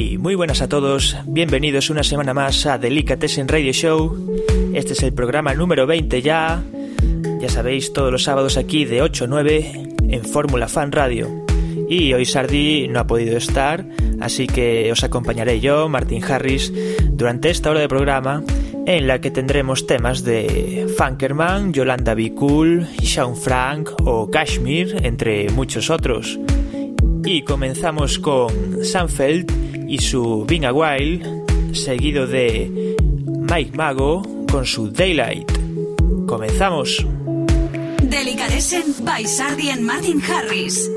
Hey, muy buenas a todos, bienvenidos una semana más a Delicatessen Radio Show. Este es el programa número 20 ya. Ya sabéis, todos los sábados aquí de 8 a 9 en Fórmula Fan Radio. Y hoy Sardi no ha podido estar, así que os acompañaré yo, Martin Harris, durante esta hora de programa en la que tendremos temas de Funkerman, Yolanda B. Cool, Sean Frank o Kashmir, entre muchos otros. Y comenzamos con Sanfeld y su Being a Wild, seguido de Mike Mago con su Daylight. Comenzamos. Delicatessen by Sardi and Martin Harris.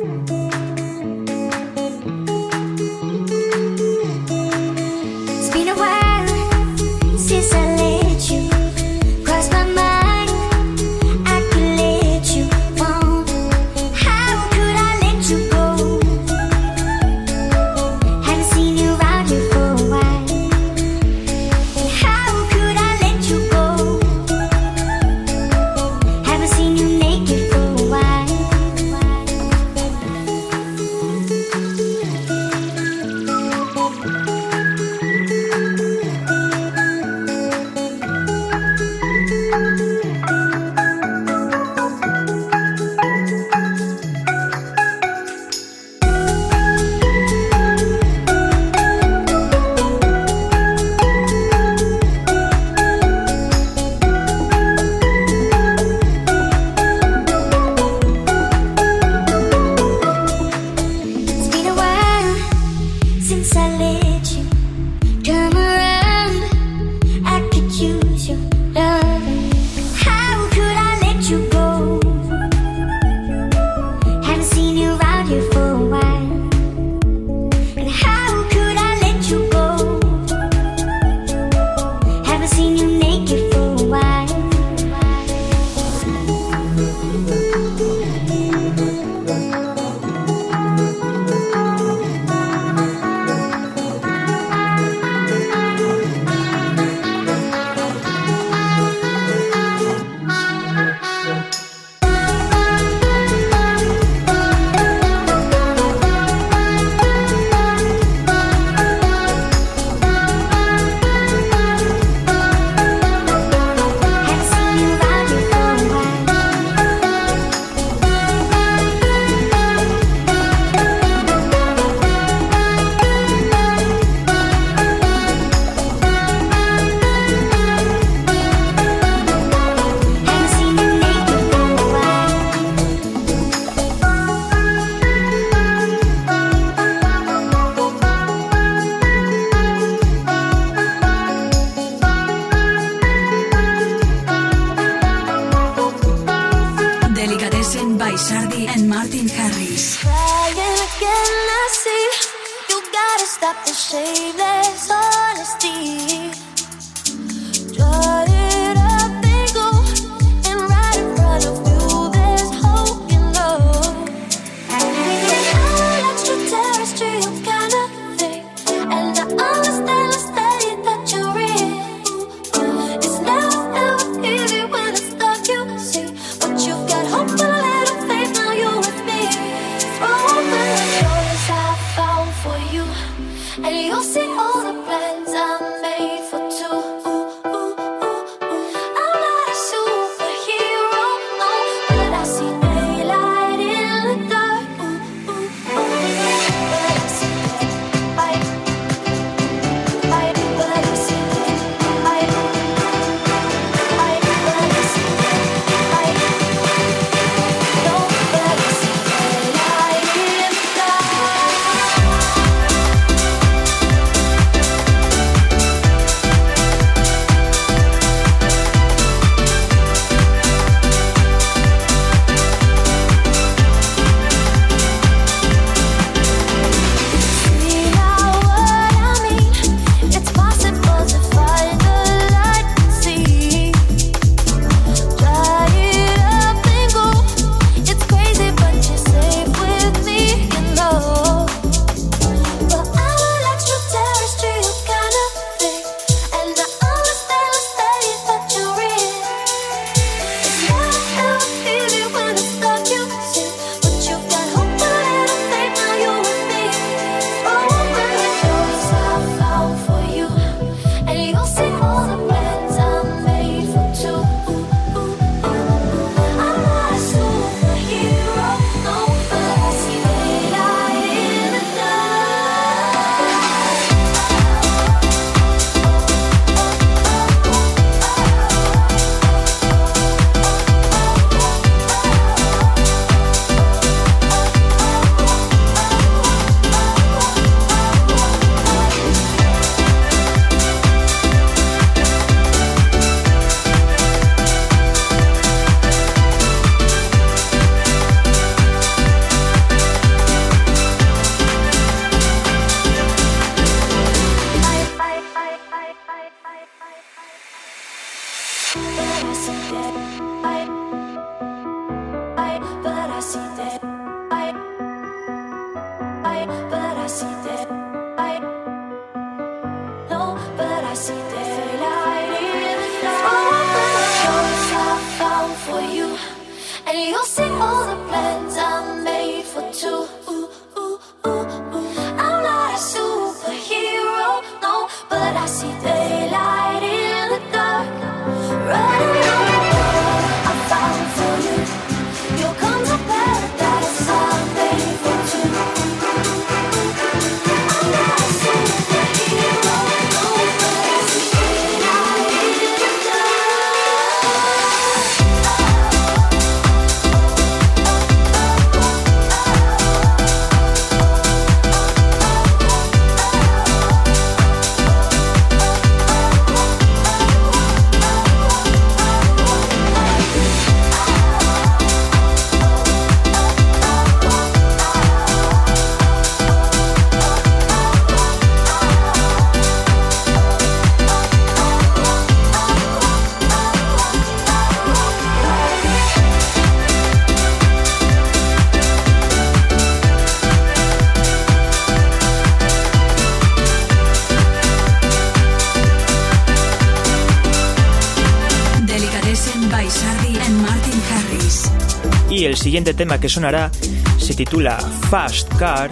Siguiente tema que sonará se titula Fast Car,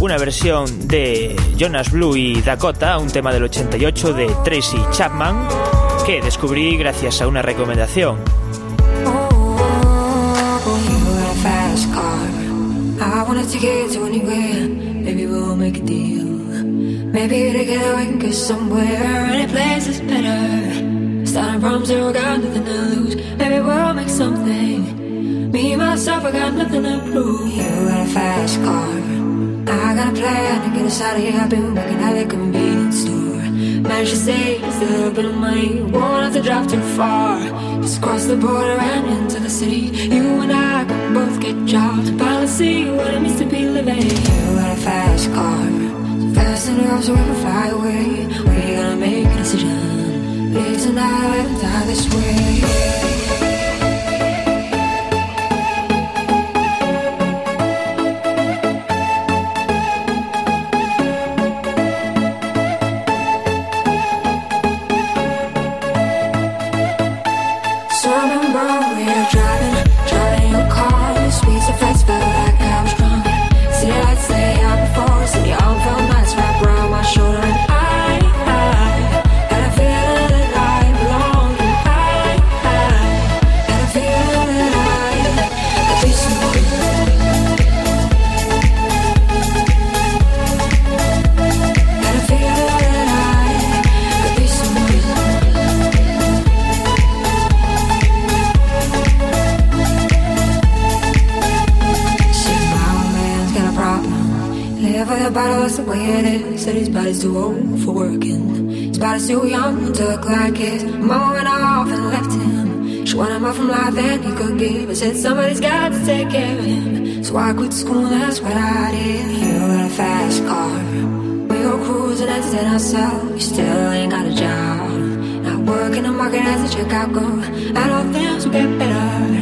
una versión de Jonas Blue y Dakota, un tema del 88 de Tracy Chapman, que descubrí gracias a una recomendación. Maybe together we can get somewhere. Any place is better. Starting from zero, got nothing to lose. Maybe we'll make something. Myself, I got nothing to prove. You got a fast car. I got a plan to get us out of here. I've been working at the convenience store. Managed to save a little bit of money. Won't have to drive too far. Just cross the border and into the city. You and I can both get jobs. Finally see what it means to be living. You got a fast car. Fast enough so we can fly away. We gonna make a decision. Live tonight, die this way. Body's too old for working. His body's too young to look like his. mom went off and left him. She wanted more from life than he could give. I said somebody's got to take care of him. So I quit school, that's what I did. You got a fast car. We go cruising, entertain ourselves. You still ain't got a job. Not working the market as a checkout girl. I know things will get better.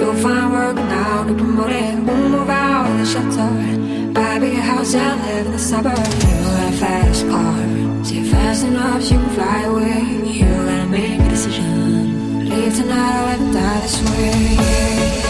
You'll find work now, get promoted. We'll move out of the shelter. Buy a bigger house and live in the suburbs. Fast car. Say fast enough you can fly away. You gotta make a decision. Leave tonight or let die this way.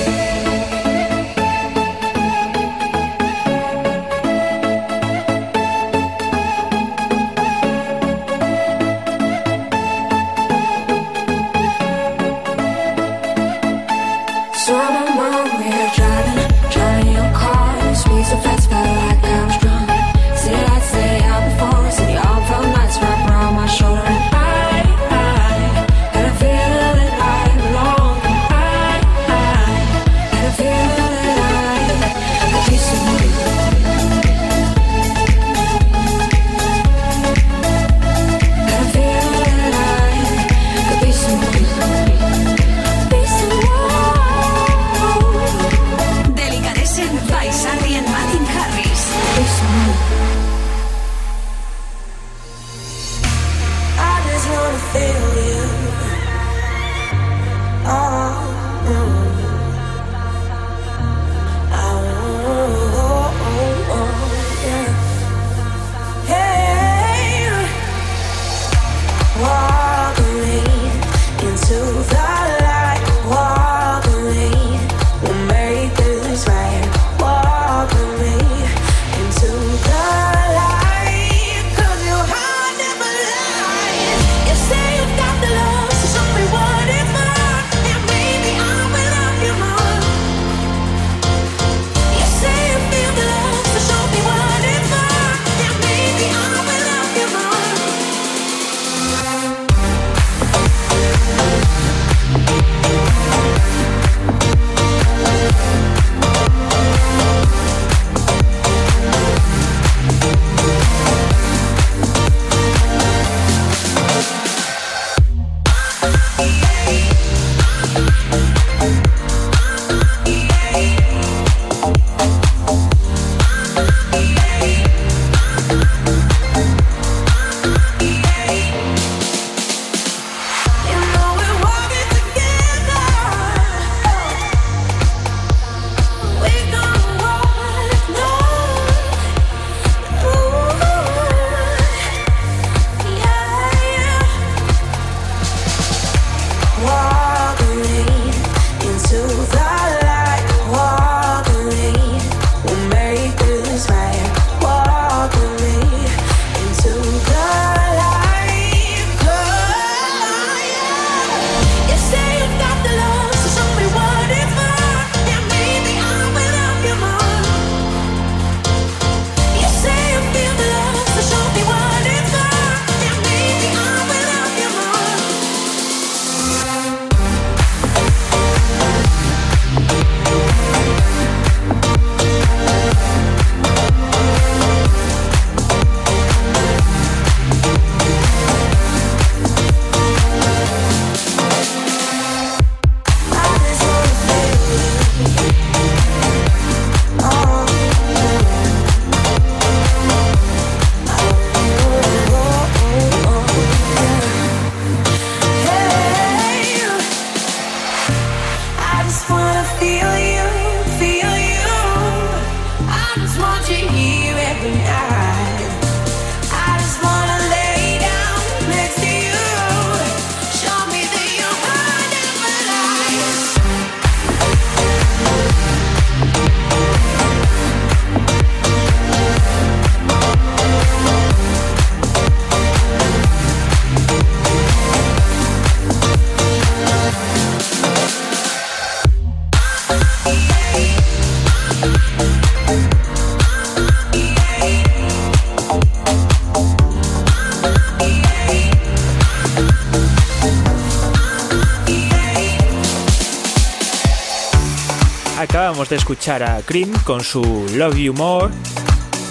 De escuchar a Cream con su Love You More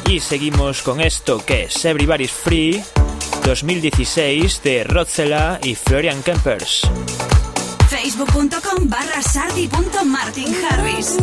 y seguimos con esto que es Everybody's Free 2016 de Rodzella y Florian Kempers. Facebook.com barra sardi.martinharris.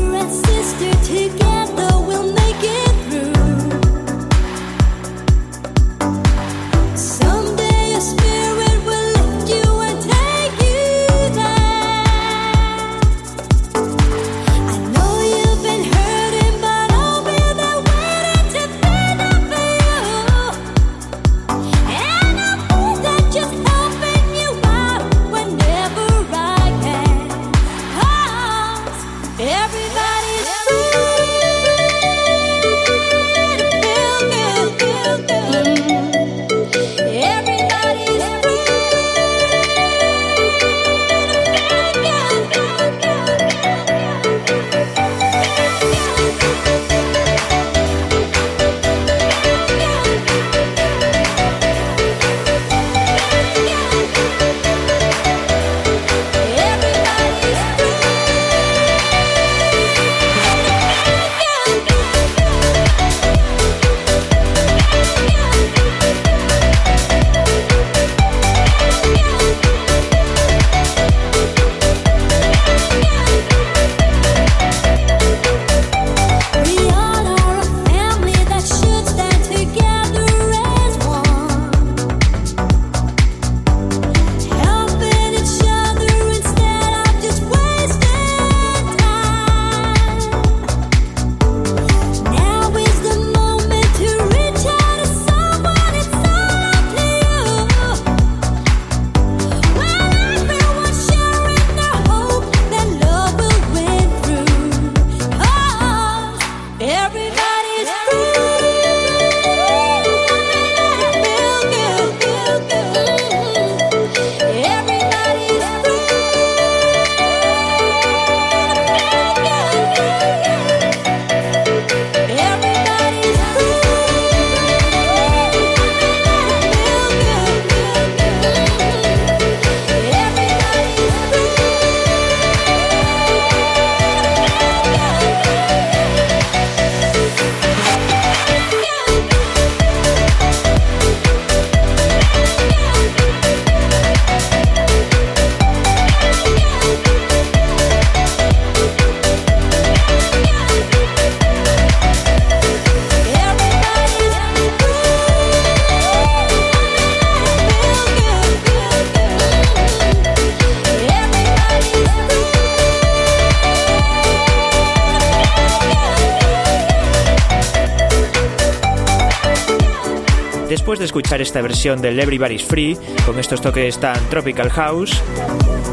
Esta versión del Everybody's Free, con estos toques tan Tropical House,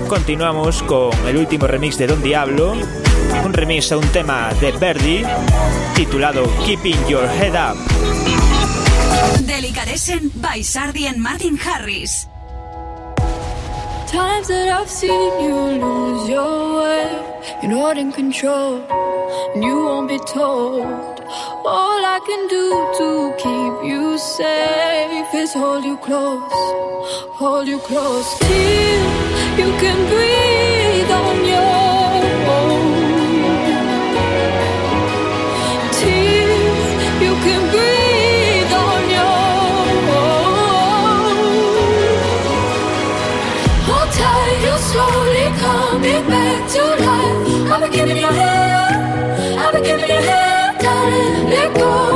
continuamos con el último remix de Don Diablo, un remix a un tema de Verdi titulado Keeping Your Head Up. Delicatessen by Sardi and Martin Harris. Times that I've seen you lose your way, you're not in control, and you won't be told. All I can do to keep you safe is hold you close, hold you close till you can breathe on your own. Till you can breathe on your own. Hold tight, you're slowly coming back to life. Been giving you Let go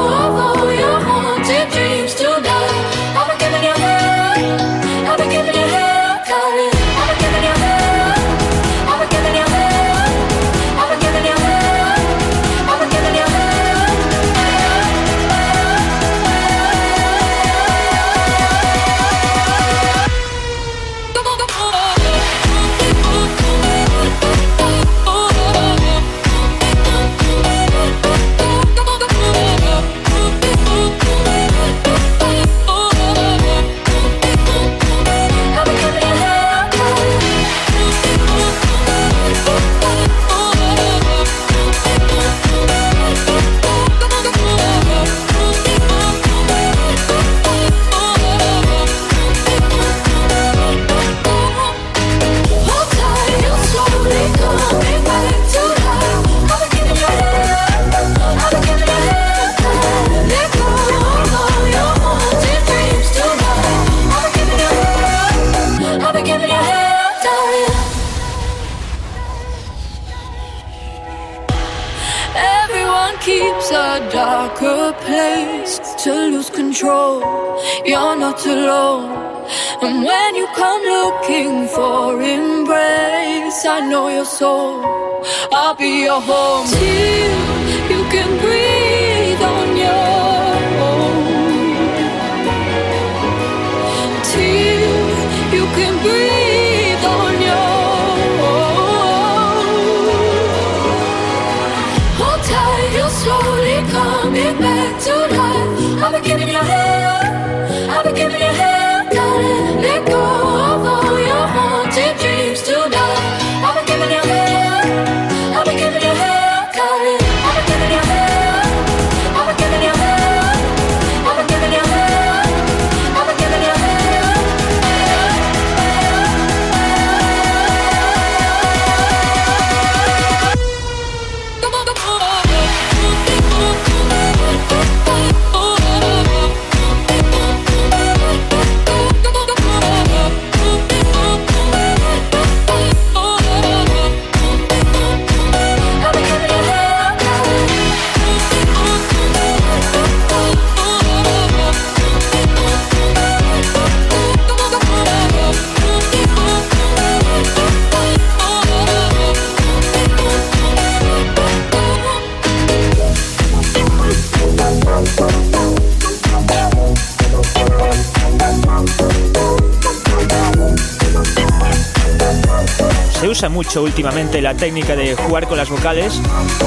mucho últimamente la técnica de jugar con las vocales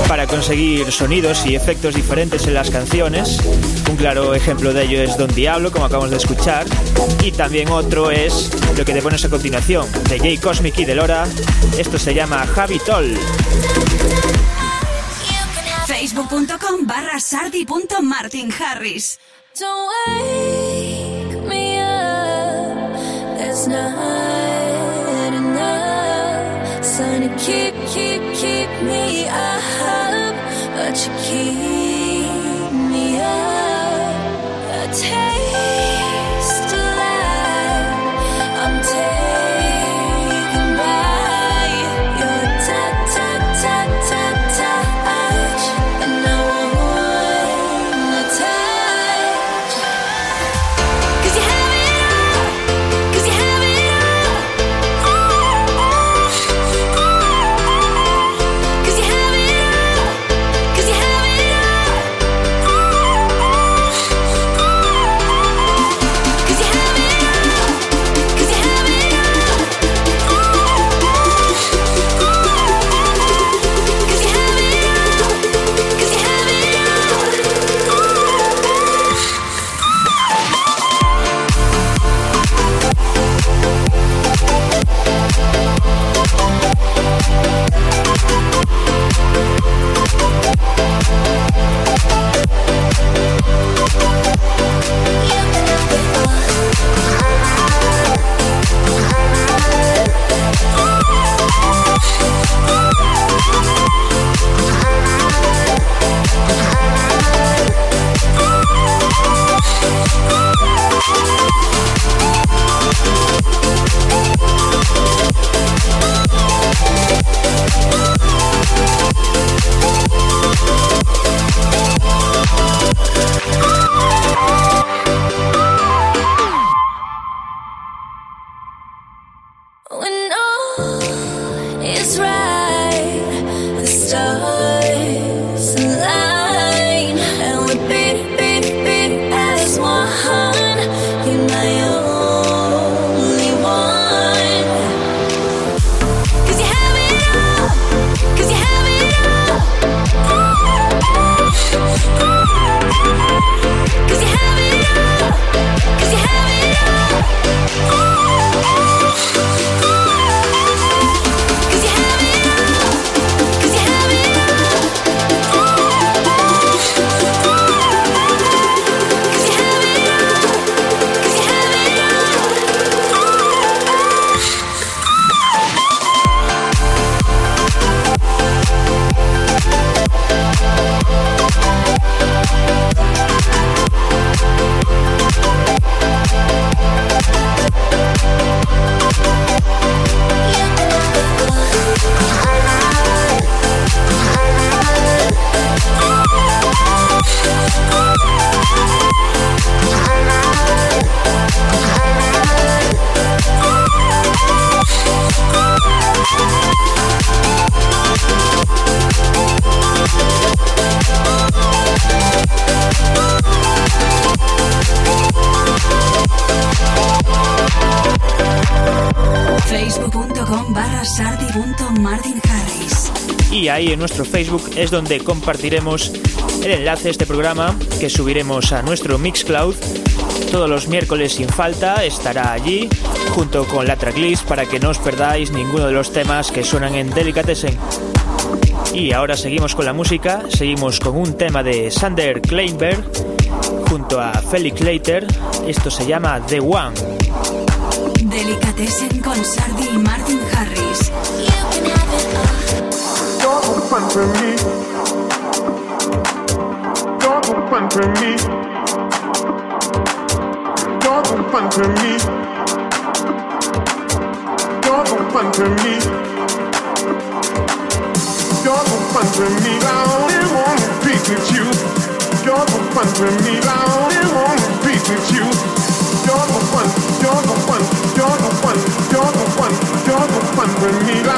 para conseguir sonidos y efectos diferentes en las canciones. Un claro ejemplo de ello es Don Diablo, como acabamos de escuchar, y también otro es lo que te pones a continuación, de Jay Cosmic y de Lora. Esto se llama Javi Toll. Facebook.com barra sardi Harris. me up, but you keep. Donde compartiremos el enlace a este programa que subiremos a nuestro Mixcloud todos los miércoles sin falta. Estará allí junto con la tracklist para que no os perdáis ninguno de los temas que suenan en Delicatessen. Y ahora seguimos con la música, seguimos con un tema de Sander Kleinberg junto a Felix Leiter. Esto se llama The One. Delicatessen con Sardi y Martin Harris. Fun for me. You're the fun for me. You're the fun for me. You're the fun for me. You're the fun for me. I only wanna be with you. You're the fun for me. I only wanna be with you. You're the fun. You're the fun. You're the fun. You're the fun. You're the fun for me.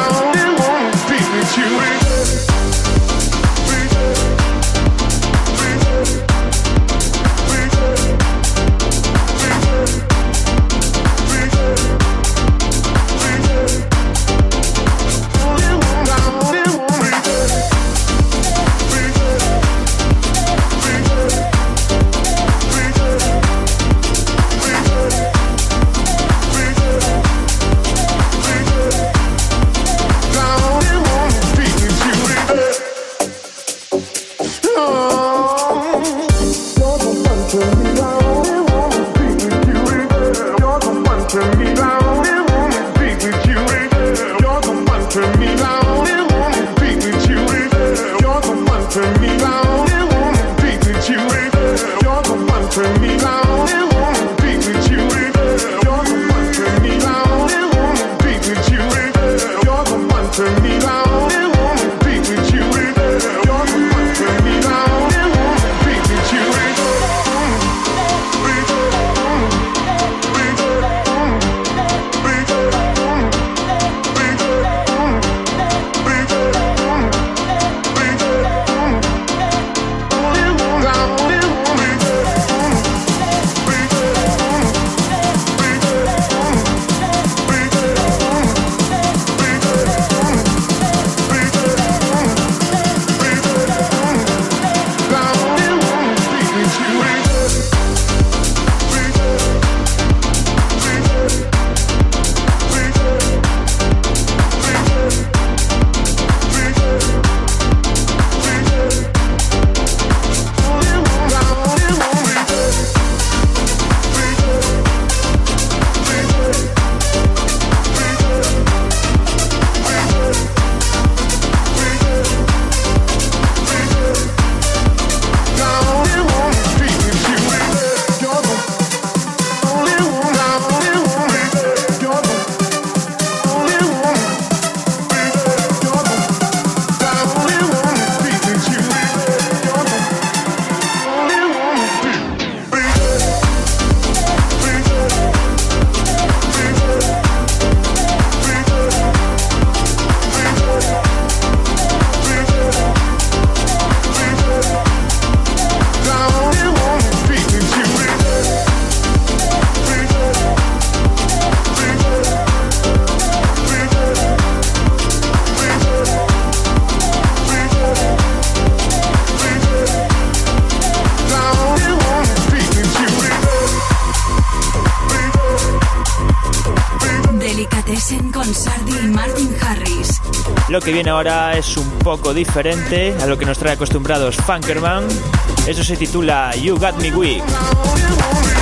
Que viene ahora es un poco diferente a lo que nos trae acostumbrados Funkerman. Eso se titula You Got Me Weak.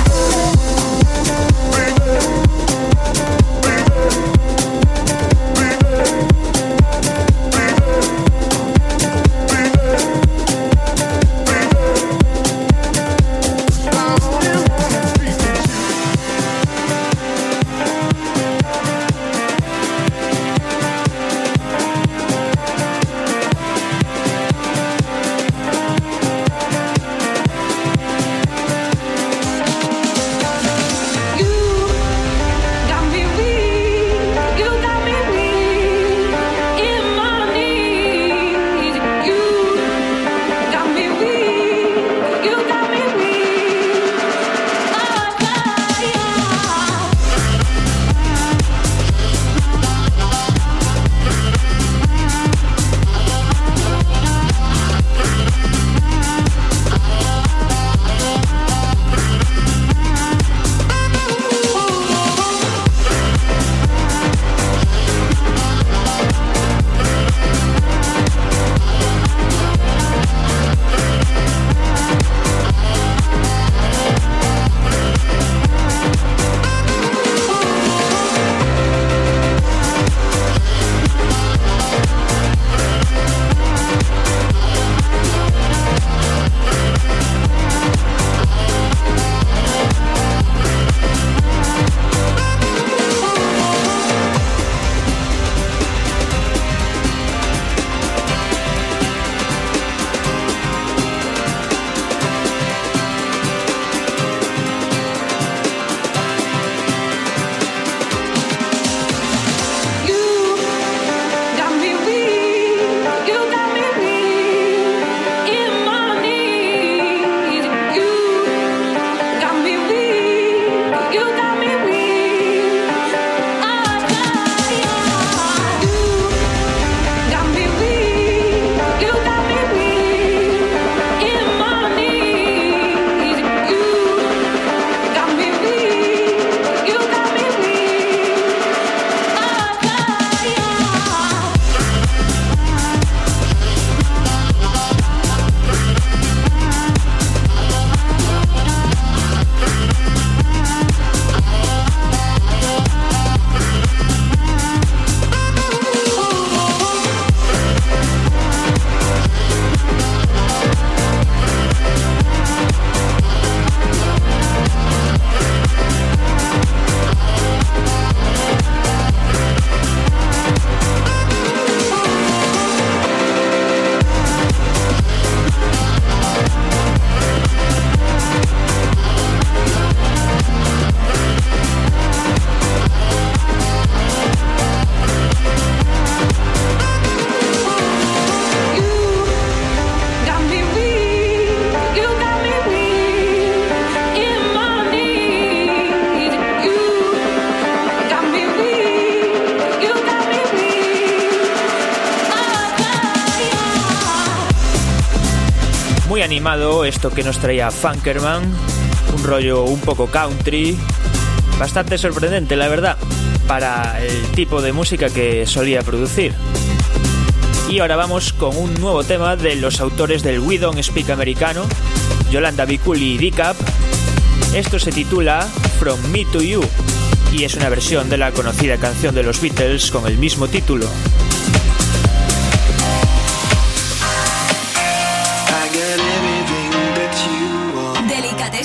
Que nos traía Funkerman, un rollo un poco country, bastante sorprendente la verdad, para el tipo de música que solía producir. Y ahora vamos con un nuevo tema de los autores del We Don't Speak americano, Yolanda Biculi y Dicap. Esto se titula From Me to You y es una versión de la conocida canción de los Beatles con el mismo título.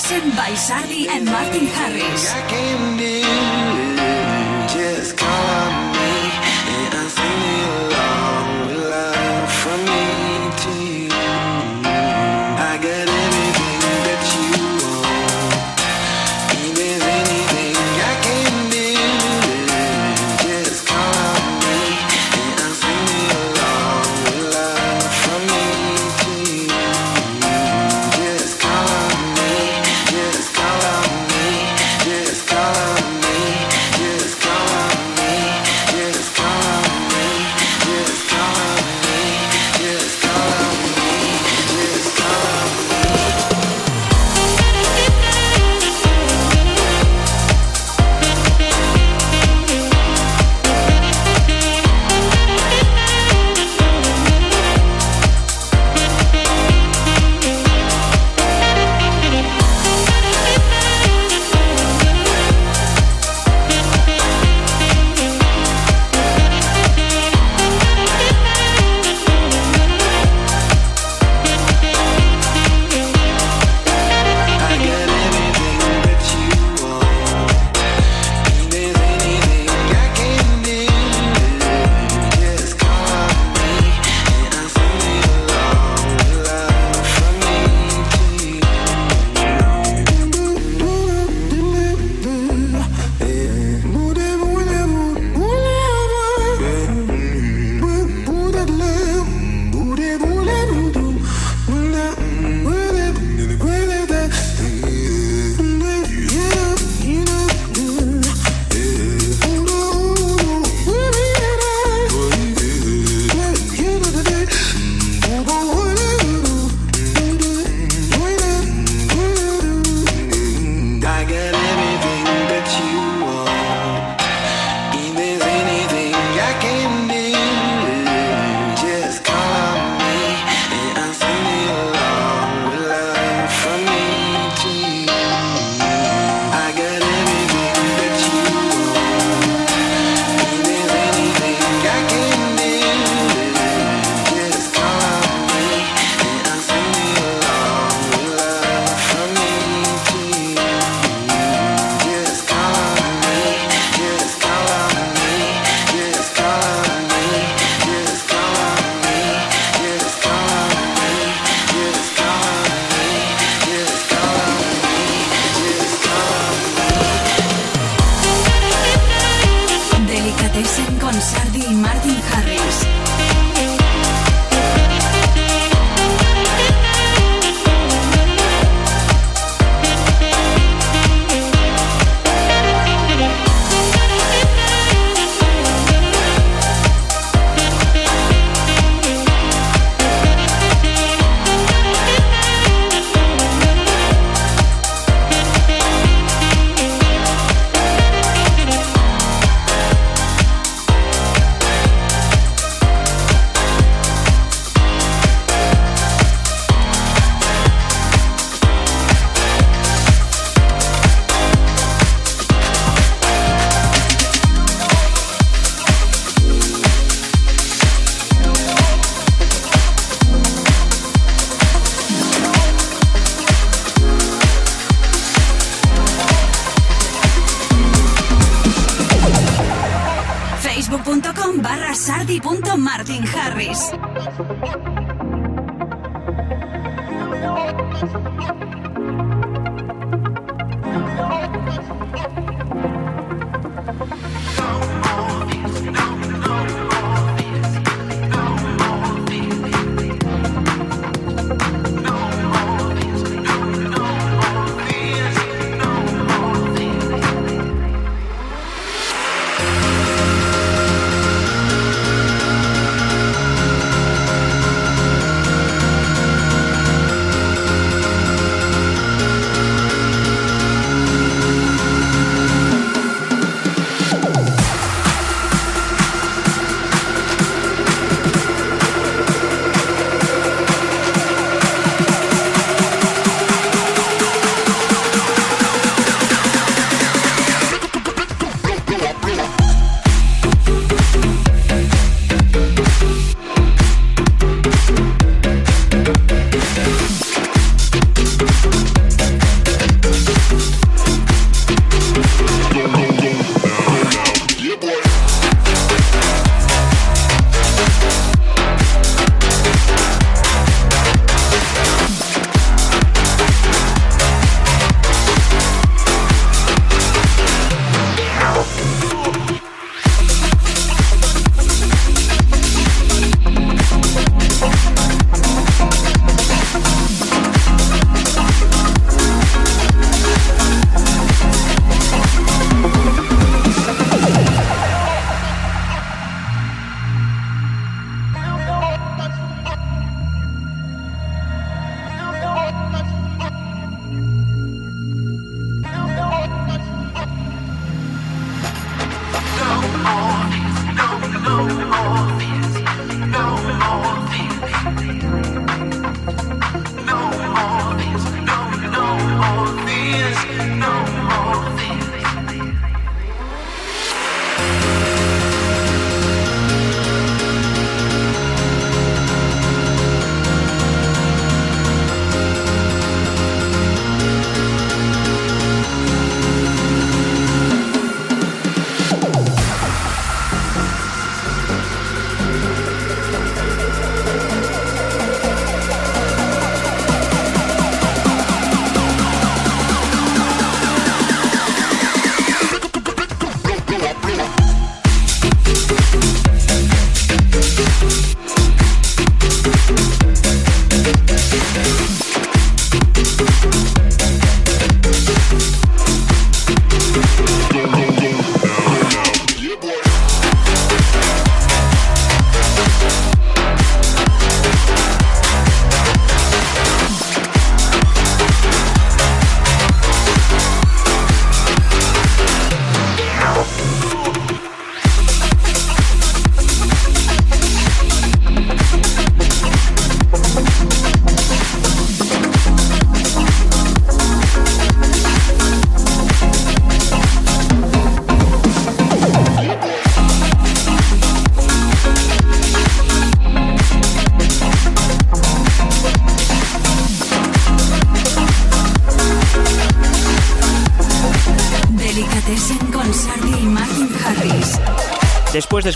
By Sardi and Martin. Harris.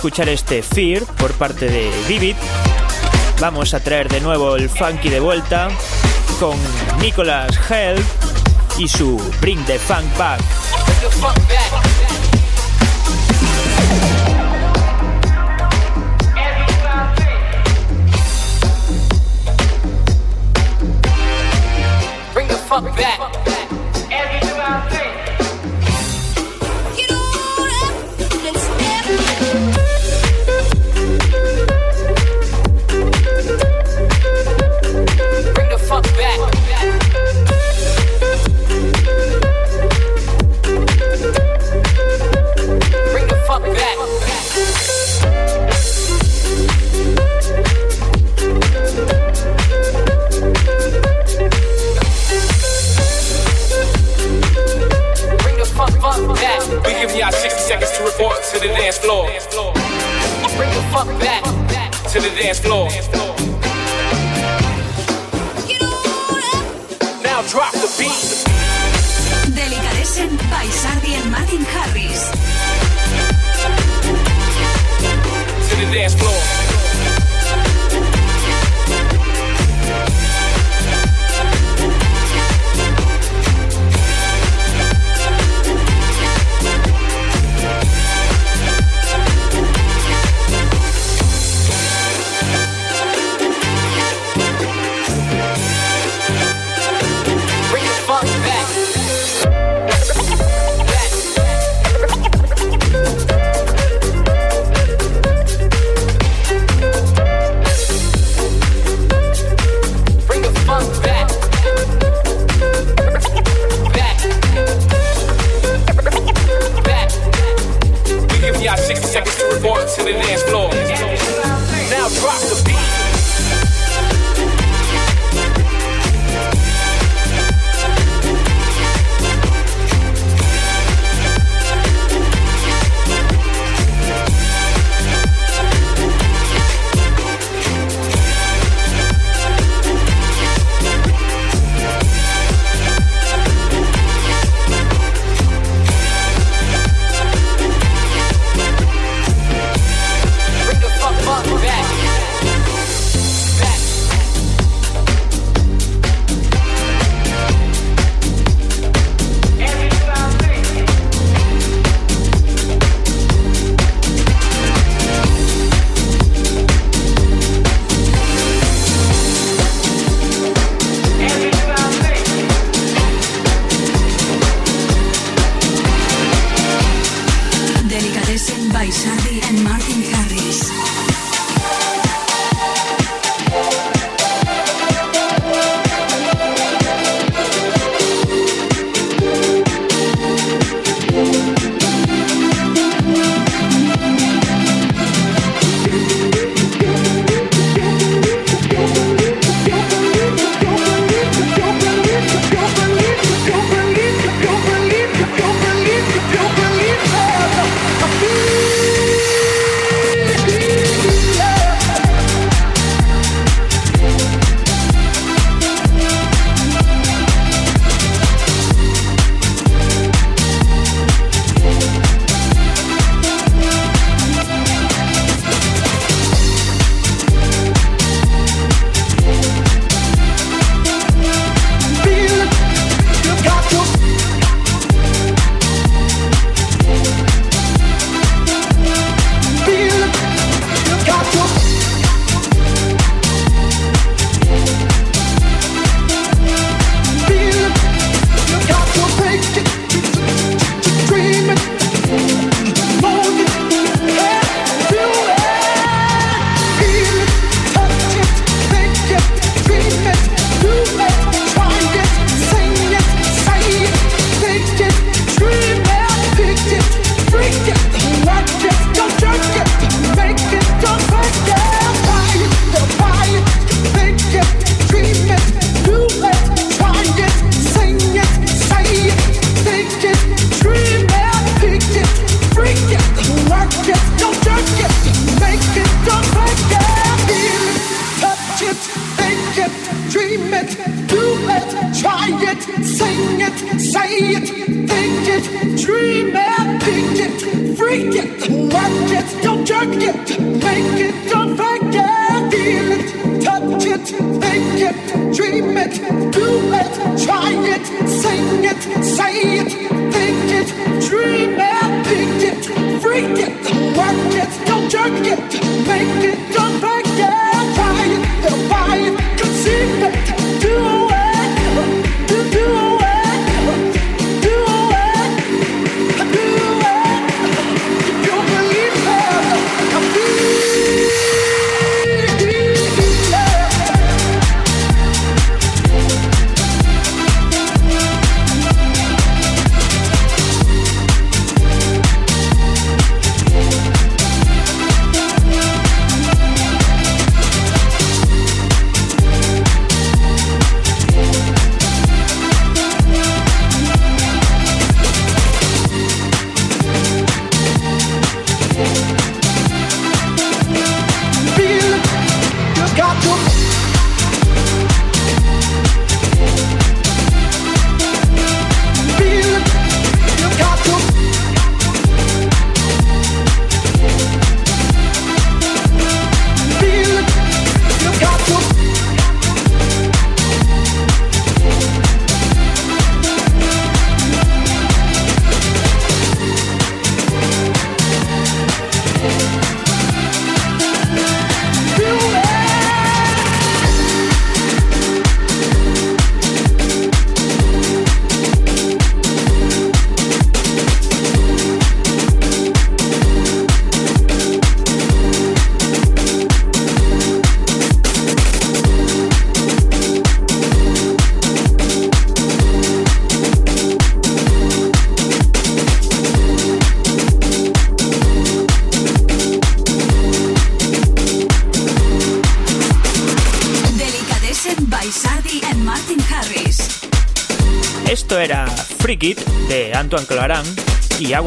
Escuchar este Fear por parte de Vivid, vamos a traer de nuevo el funky de vuelta con Nicholas Hell y su Bring the Funk Back. Bring the funk back.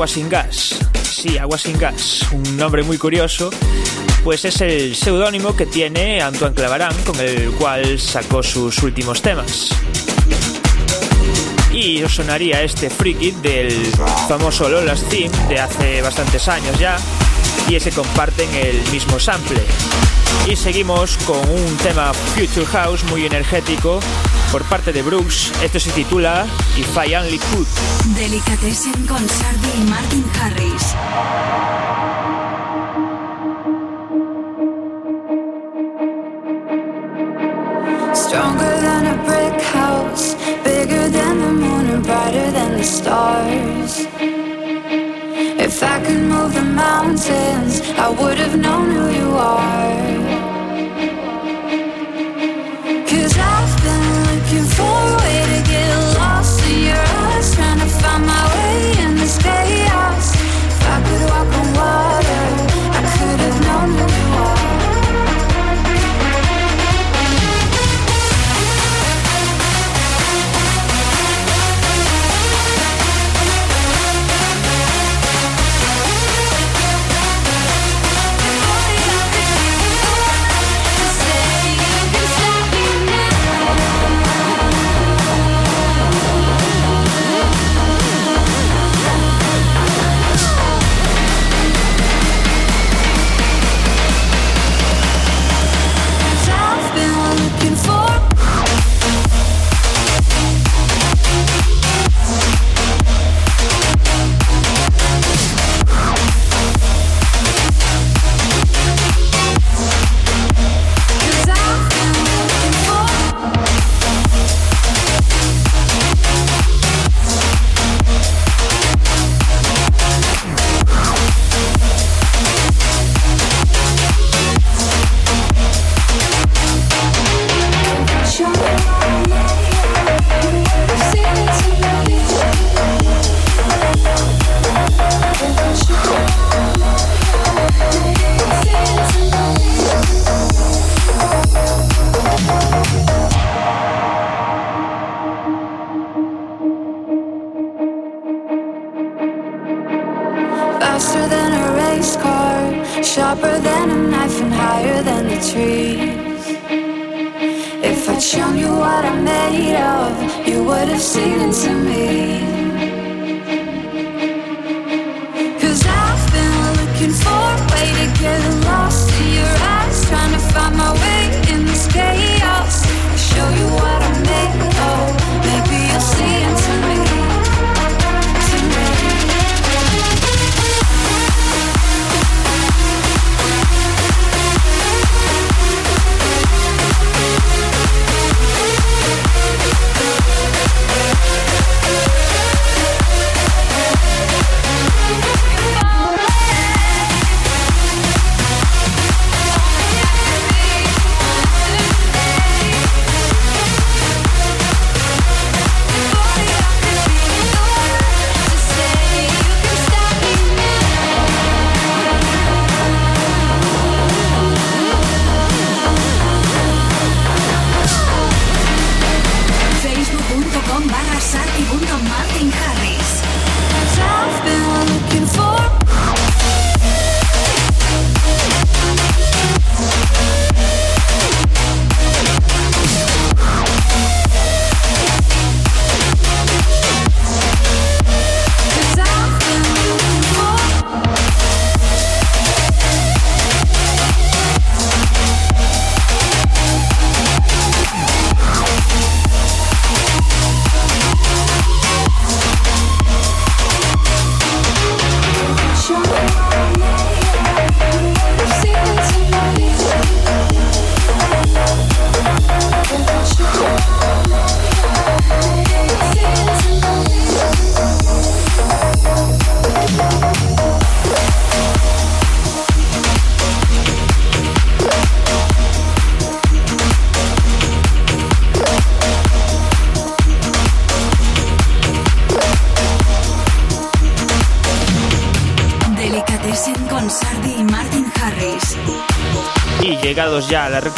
Agua sin Gas. Sí, Agua sin Gas, un nombre muy curioso, pues es el seudónimo que tiene Antoine Clavarán con el cual sacó sus últimos temas. Y os sonaría este Freak It del famoso Lola's Theme de hace bastantes años ya, y ese comparten el mismo sample. Y seguimos con un tema Future House muy energético por parte de Brooks. Esto se titula If I Only Could. Delicatessen con Sardi y Martin Harris. Stronger than a brick house, bigger than the moon and brighter than the stars. If I could move the mountains, I would have known who you are. Faster than a race car, sharper than a knife and higher than the trees. If I'd shown you what I'm made of, you would have seen into me. Cause I've been looking for a la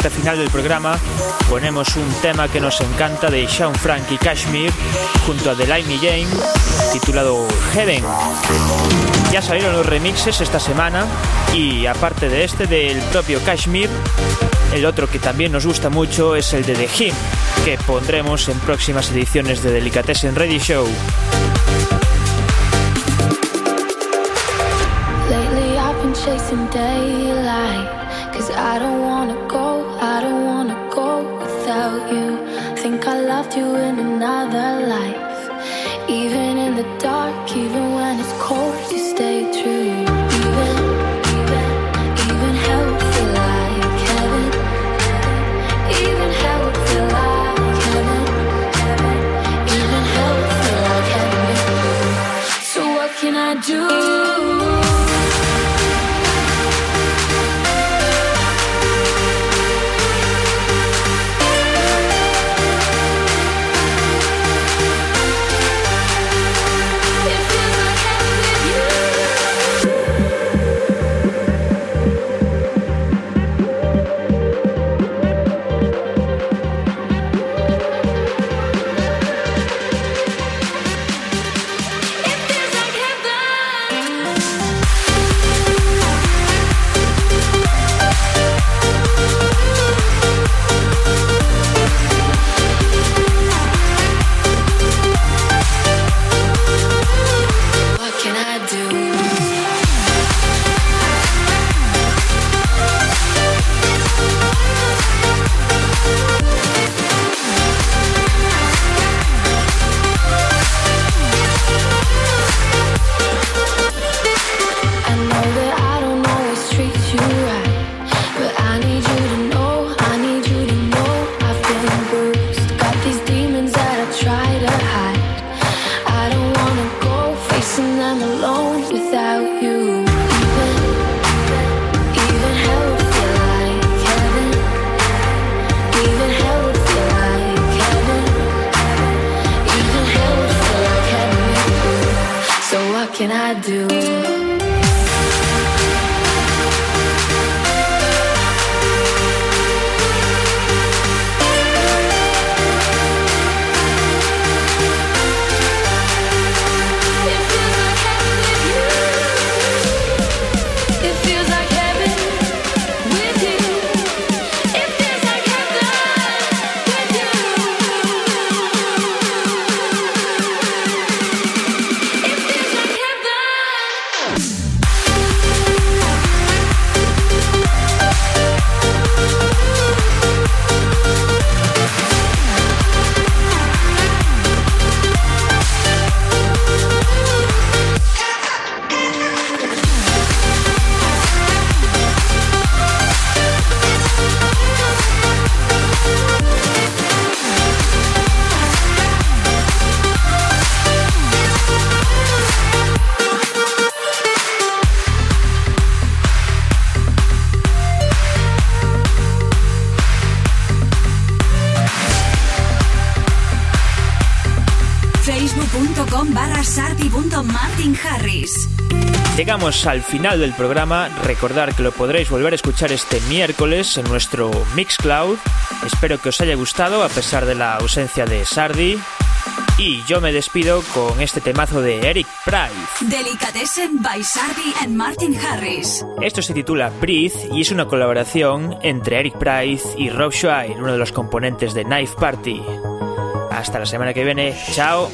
recta final del programa, ponemos un tema que nos encanta de Sean Frank y Kashmir junto a Delaney Jane, titulado Heaven. Ya salieron los remixes esta semana y aparte de este del propio Kashmir, el otro que también nos gusta mucho es el de The Him, que pondremos en próximas ediciones de Delicatessen Ready Show. Don't wanna loved you in another life. Even in the dark, even when it's Llegamos al final del programa. Recordar que lo podréis volver a escuchar este miércoles en nuestro Mixcloud. Espero que os haya gustado a pesar de la ausencia de Sardi. Y yo me despido con este temazo de Eric Price. Delicatessen by Sardi and Martin Harris. Esto se titula Breathe y es una colaboración entre Eric Price y Rob Schweir, uno de los componentes de Knife Party. Hasta la semana que viene. Chao.